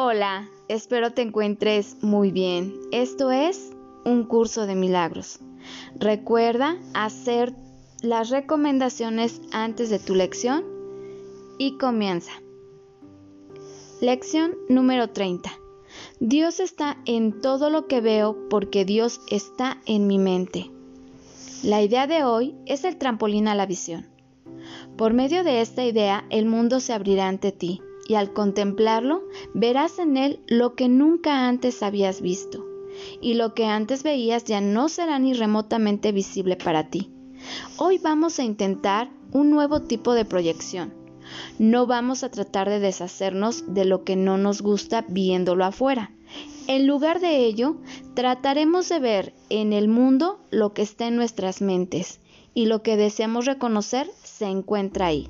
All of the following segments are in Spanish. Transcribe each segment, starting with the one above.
Hola, espero te encuentres muy bien. Esto es un curso de milagros. Recuerda hacer las recomendaciones antes de tu lección y comienza. Lección número 30. Dios está en todo lo que veo porque Dios está en mi mente. La idea de hoy es el trampolín a la visión. Por medio de esta idea el mundo se abrirá ante ti y al contemplarlo verás en él lo que nunca antes habías visto, y lo que antes veías ya no será ni remotamente visible para ti. Hoy vamos a intentar un nuevo tipo de proyección. No vamos a tratar de deshacernos de lo que no nos gusta viéndolo afuera. En lugar de ello, trataremos de ver en el mundo lo que está en nuestras mentes y lo que deseamos reconocer se encuentra ahí.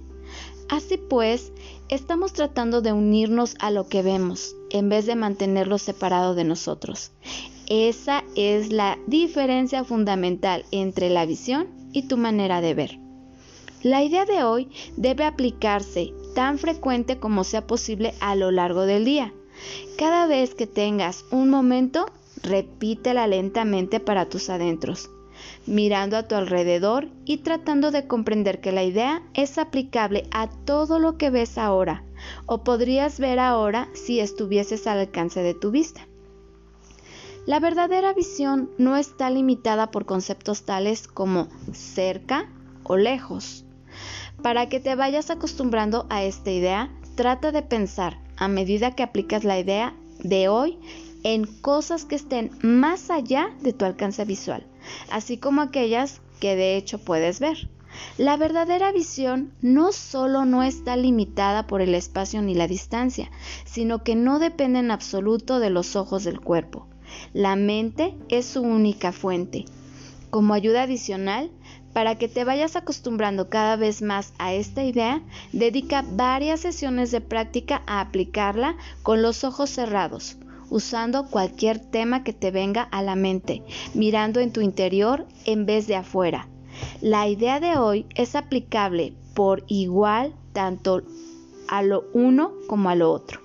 Así pues, estamos tratando de unirnos a lo que vemos en vez de mantenerlo separado de nosotros. Esa es la diferencia fundamental entre la visión y tu manera de ver. La idea de hoy debe aplicarse tan frecuente como sea posible a lo largo del día. Cada vez que tengas un momento, repítela lentamente para tus adentros mirando a tu alrededor y tratando de comprender que la idea es aplicable a todo lo que ves ahora o podrías ver ahora si estuvieses al alcance de tu vista. La verdadera visión no está limitada por conceptos tales como cerca o lejos. Para que te vayas acostumbrando a esta idea, trata de pensar a medida que aplicas la idea de hoy en cosas que estén más allá de tu alcance visual así como aquellas que de hecho puedes ver. La verdadera visión no solo no está limitada por el espacio ni la distancia, sino que no depende en absoluto de los ojos del cuerpo. La mente es su única fuente. Como ayuda adicional, para que te vayas acostumbrando cada vez más a esta idea, dedica varias sesiones de práctica a aplicarla con los ojos cerrados usando cualquier tema que te venga a la mente, mirando en tu interior en vez de afuera. La idea de hoy es aplicable por igual tanto a lo uno como a lo otro.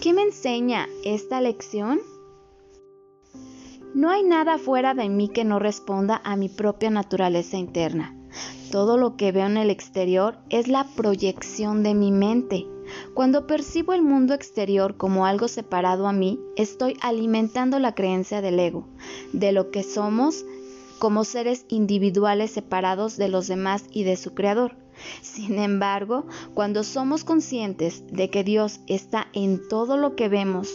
¿Qué me enseña esta lección? No hay nada fuera de mí que no responda a mi propia naturaleza interna. Todo lo que veo en el exterior es la proyección de mi mente. Cuando percibo el mundo exterior como algo separado a mí, estoy alimentando la creencia del ego, de lo que somos como seres individuales separados de los demás y de su creador. Sin embargo, cuando somos conscientes de que Dios está en todo lo que vemos,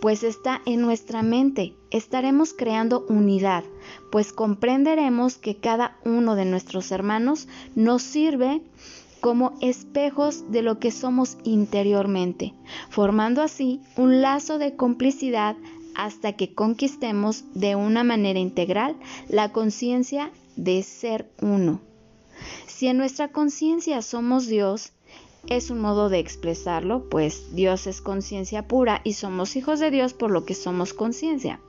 pues está en nuestra mente, estaremos creando unidad, pues comprenderemos que cada uno de nuestros hermanos nos sirve como espejos de lo que somos interiormente, formando así un lazo de complicidad hasta que conquistemos de una manera integral la conciencia de ser uno. Si en nuestra conciencia somos Dios, es un modo de expresarlo, pues Dios es conciencia pura y somos hijos de Dios por lo que somos conciencia.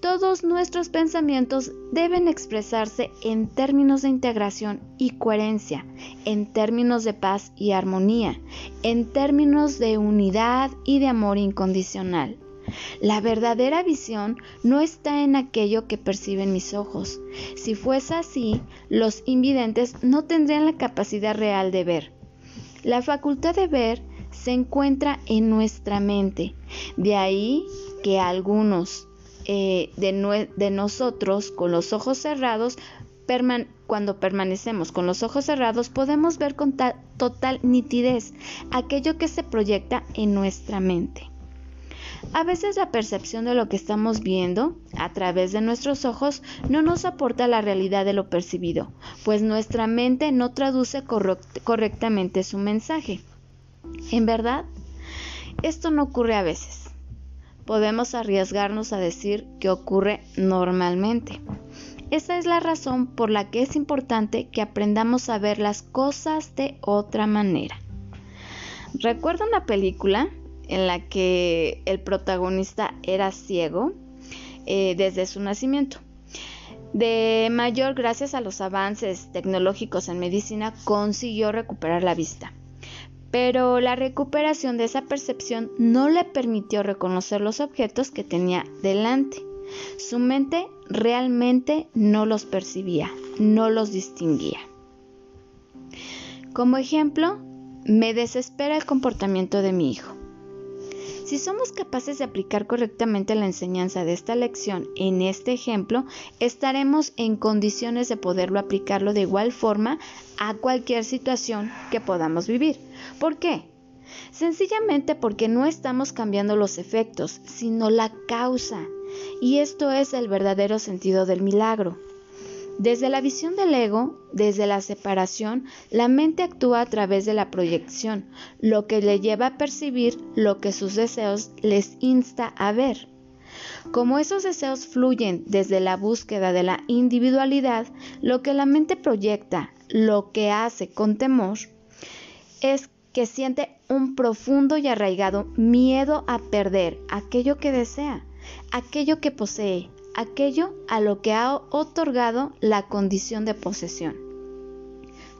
Todos nuestros pensamientos deben expresarse en términos de integración y coherencia, en términos de paz y armonía, en términos de unidad y de amor incondicional. La verdadera visión no está en aquello que perciben mis ojos. Si fuese así, los invidentes no tendrían la capacidad real de ver. La facultad de ver se encuentra en nuestra mente. De ahí que algunos eh, de, nosotros con los ojos cerrados, cuando permanecemos con los ojos cerrados, podemos ver con total nitidez aquello que se proyecta en nuestra mente. A veces la percepción de lo que estamos viendo a través de nuestros ojos no nos aporta la realidad de lo percibido, pues nuestra mente no traduce correctamente su mensaje. En verdad, esto no ocurre a veces podemos arriesgarnos a decir que ocurre normalmente. Esa es la razón por la que es importante que aprendamos a ver las cosas de otra manera. Recuerdo una película en la que el protagonista era ciego eh, desde su nacimiento. De mayor, gracias a los avances tecnológicos en medicina, consiguió recuperar la vista. Pero la recuperación de esa percepción no le permitió reconocer los objetos que tenía delante. Su mente realmente no los percibía, no los distinguía. Como ejemplo, me desespera el comportamiento de mi hijo. Si somos capaces de aplicar correctamente la enseñanza de esta lección en este ejemplo, estaremos en condiciones de poderlo aplicarlo de igual forma a cualquier situación que podamos vivir. ¿Por qué? Sencillamente porque no estamos cambiando los efectos, sino la causa. Y esto es el verdadero sentido del milagro. Desde la visión del ego, desde la separación, la mente actúa a través de la proyección, lo que le lleva a percibir lo que sus deseos les insta a ver. Como esos deseos fluyen desde la búsqueda de la individualidad, lo que la mente proyecta, lo que hace con temor, es que siente un profundo y arraigado miedo a perder aquello que desea, aquello que posee, aquello a lo que ha otorgado la condición de posesión.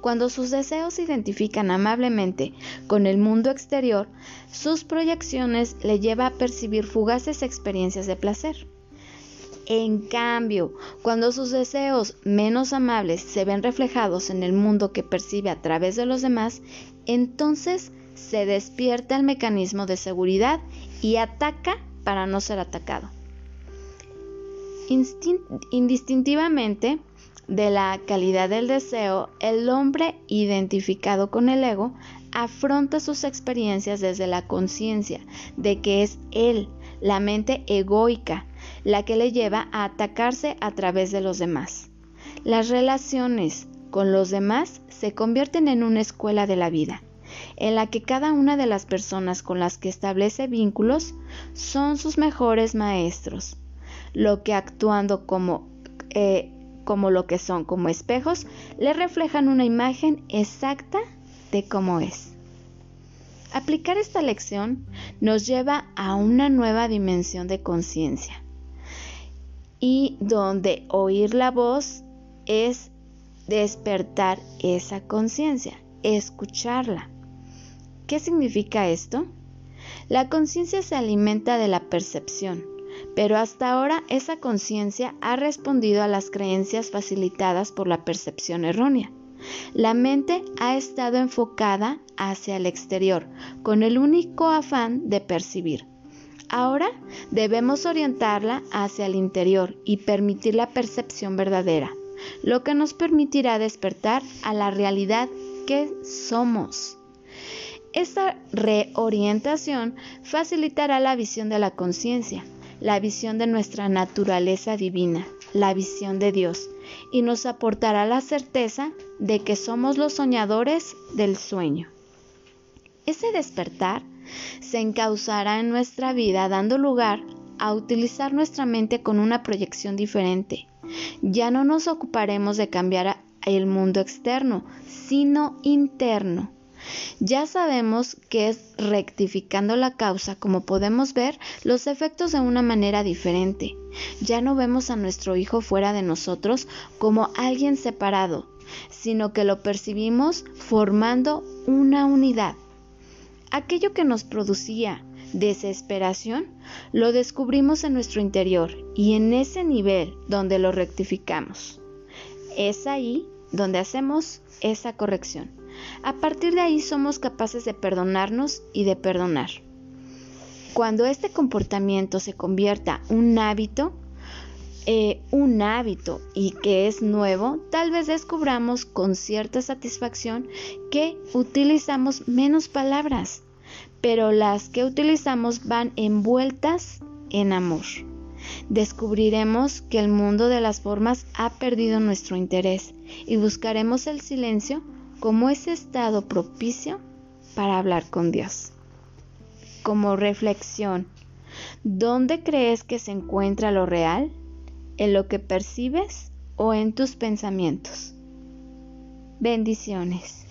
Cuando sus deseos se identifican amablemente con el mundo exterior, sus proyecciones le lleva a percibir fugaces experiencias de placer. En cambio, cuando sus deseos menos amables se ven reflejados en el mundo que percibe a través de los demás, entonces se despierta el mecanismo de seguridad y ataca para no ser atacado indistintivamente de la calidad del deseo, el hombre identificado con el ego afronta sus experiencias desde la conciencia de que es él, la mente egoica, la que le lleva a atacarse a través de los demás. Las relaciones con los demás se convierten en una escuela de la vida, en la que cada una de las personas con las que establece vínculos son sus mejores maestros lo que actuando como, eh, como lo que son, como espejos, le reflejan una imagen exacta de cómo es. Aplicar esta lección nos lleva a una nueva dimensión de conciencia y donde oír la voz es despertar esa conciencia, escucharla. ¿Qué significa esto? La conciencia se alimenta de la percepción, pero hasta ahora esa conciencia ha respondido a las creencias facilitadas por la percepción errónea. La mente ha estado enfocada hacia el exterior, con el único afán de percibir. Ahora debemos orientarla hacia el interior y permitir la percepción verdadera, lo que nos permitirá despertar a la realidad que somos. Esta reorientación facilitará la visión de la conciencia, la visión de nuestra naturaleza divina, la visión de Dios, y nos aportará la certeza de que somos los soñadores del sueño. Ese despertar se encauzará en nuestra vida dando lugar a utilizar nuestra mente con una proyección diferente. Ya no nos ocuparemos de cambiar el mundo externo, sino interno. Ya sabemos que es rectificando la causa como podemos ver los efectos de una manera diferente. Ya no vemos a nuestro hijo fuera de nosotros como alguien separado, sino que lo percibimos formando una unidad. Aquello que nos producía desesperación, lo descubrimos en nuestro interior y en ese nivel donde lo rectificamos. Es ahí donde hacemos esa corrección. A partir de ahí somos capaces de perdonarnos y de perdonar. Cuando este comportamiento se convierta un hábito, eh, un hábito y que es nuevo, tal vez descubramos con cierta satisfacción que utilizamos menos palabras, pero las que utilizamos van envueltas en amor. Descubriremos que el mundo de las formas ha perdido nuestro interés y buscaremos el silencio como ese estado propicio para hablar con Dios. Como reflexión, ¿dónde crees que se encuentra lo real? ¿En lo que percibes o en tus pensamientos? Bendiciones.